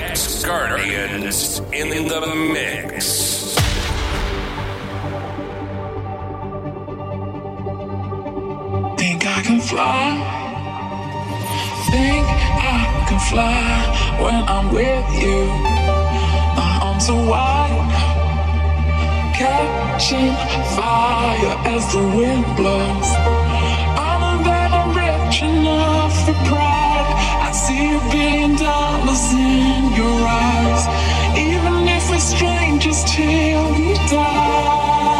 to X Guardians in the mix. Think I can fly. Think I can fly when I'm with you. My arms are wide, catching fire as the wind blows. I know that I'm rich enough for pride. Dollars in your eyes, even if we're strangers till we die.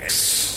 mix.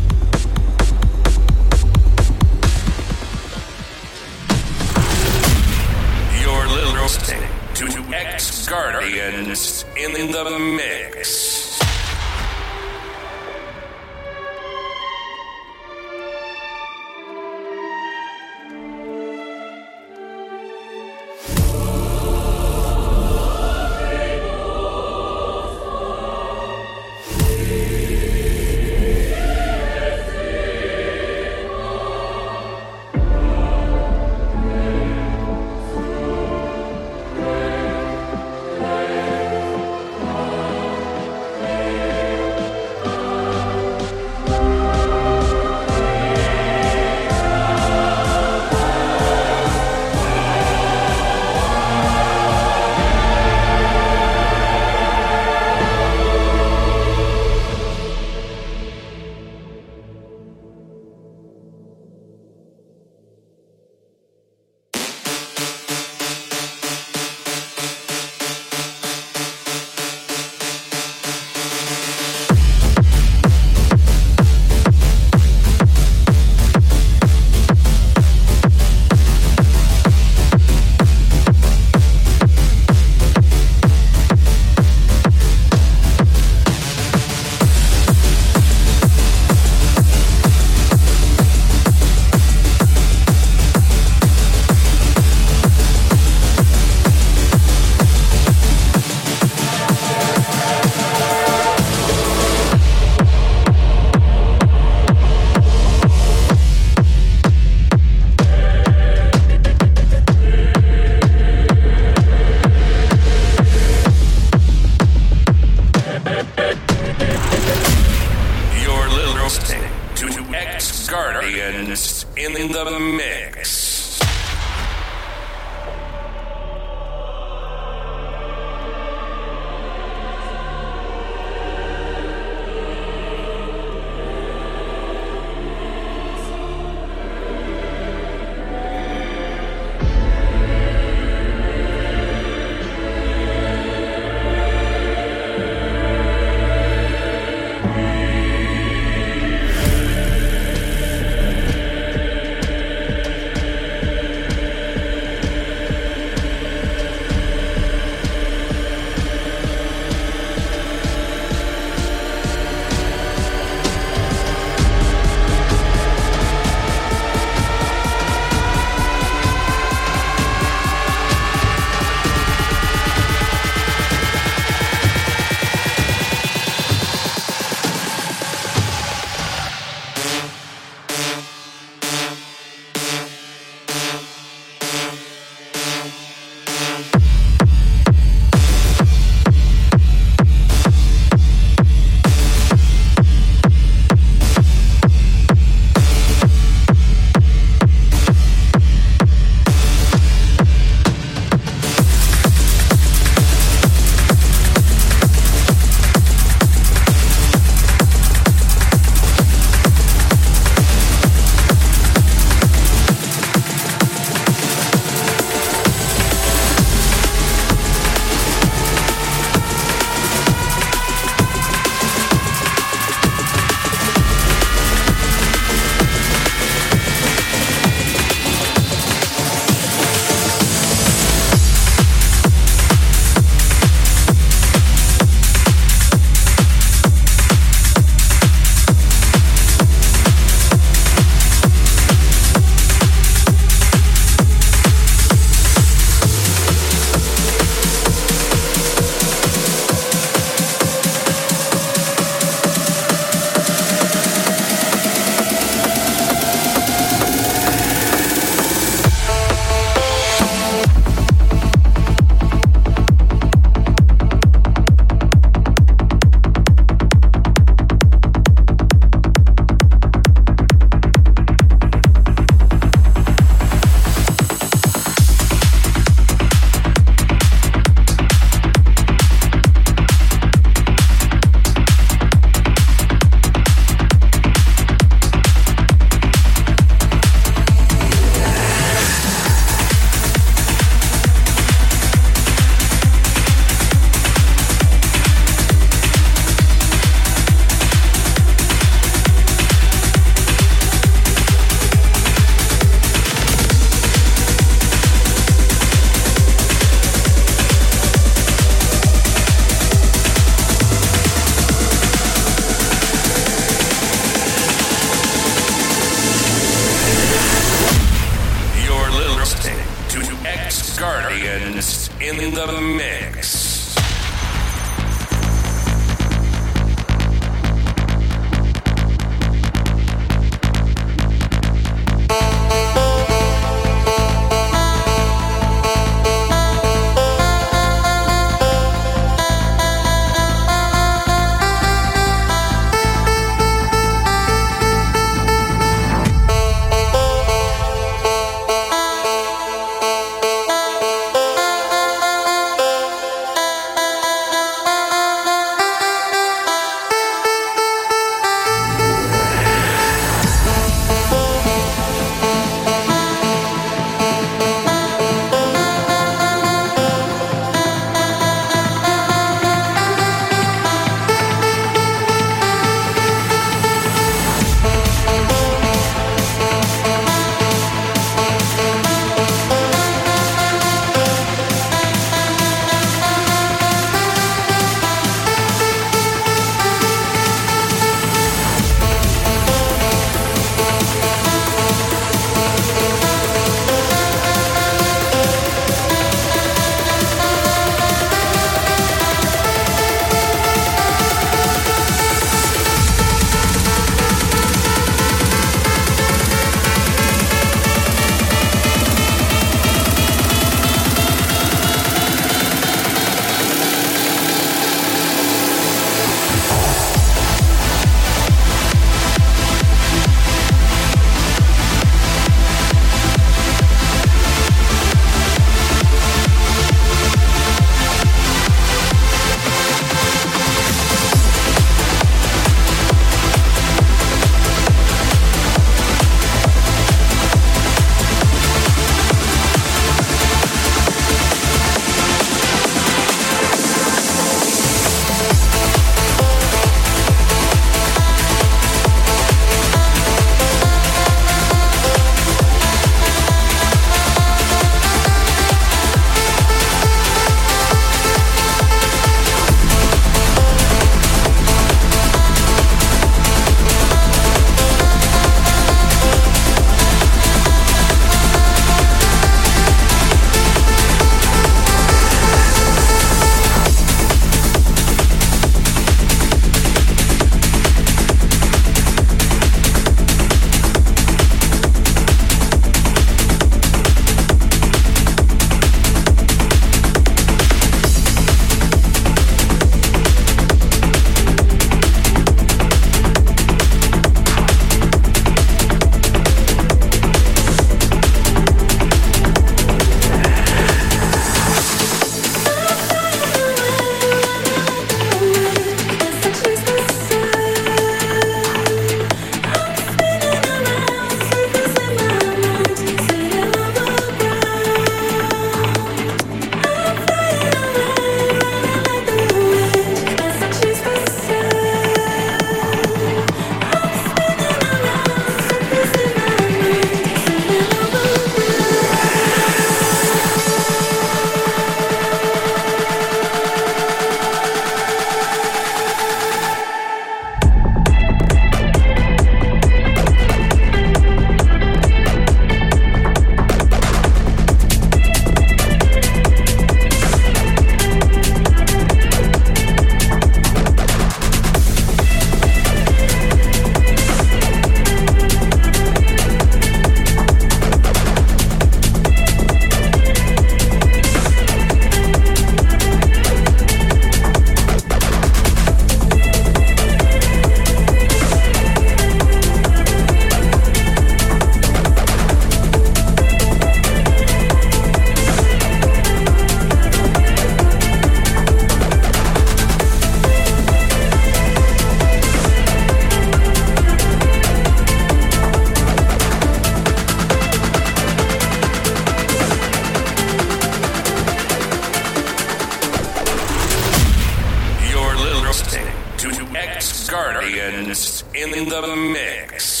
in the mix.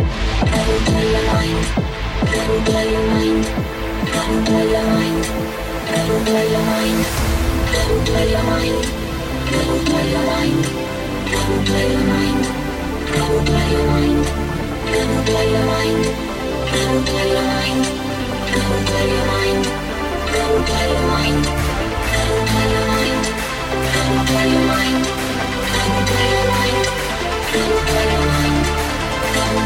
Don't play your mind. Don't play your mind.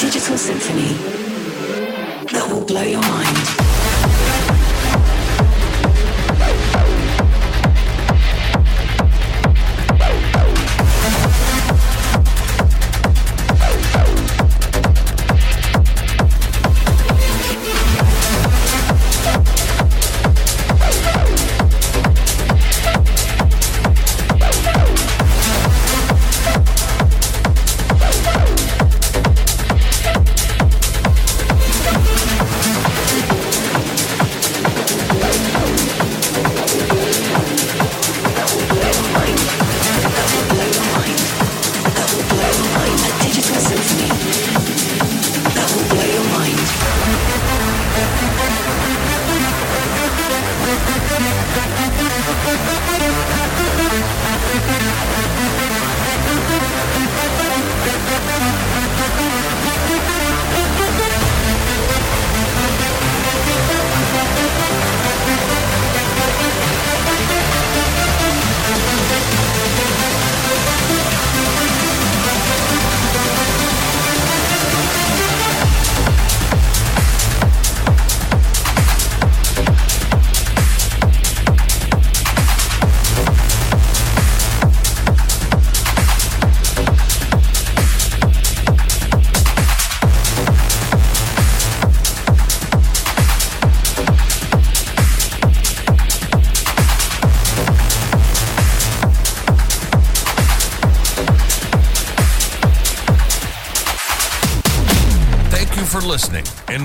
Digital symphony that will blow your mind.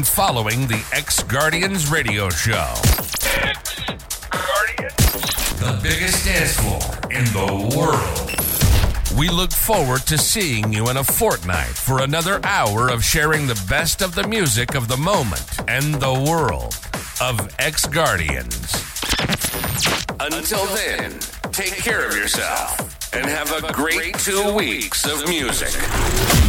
Following the X Guardians radio show. The biggest dance floor in the world. We look forward to seeing you in a fortnight for another hour of sharing the best of the music of the moment and the world of X Guardians. Until then, take care of yourself and have a great two weeks of music.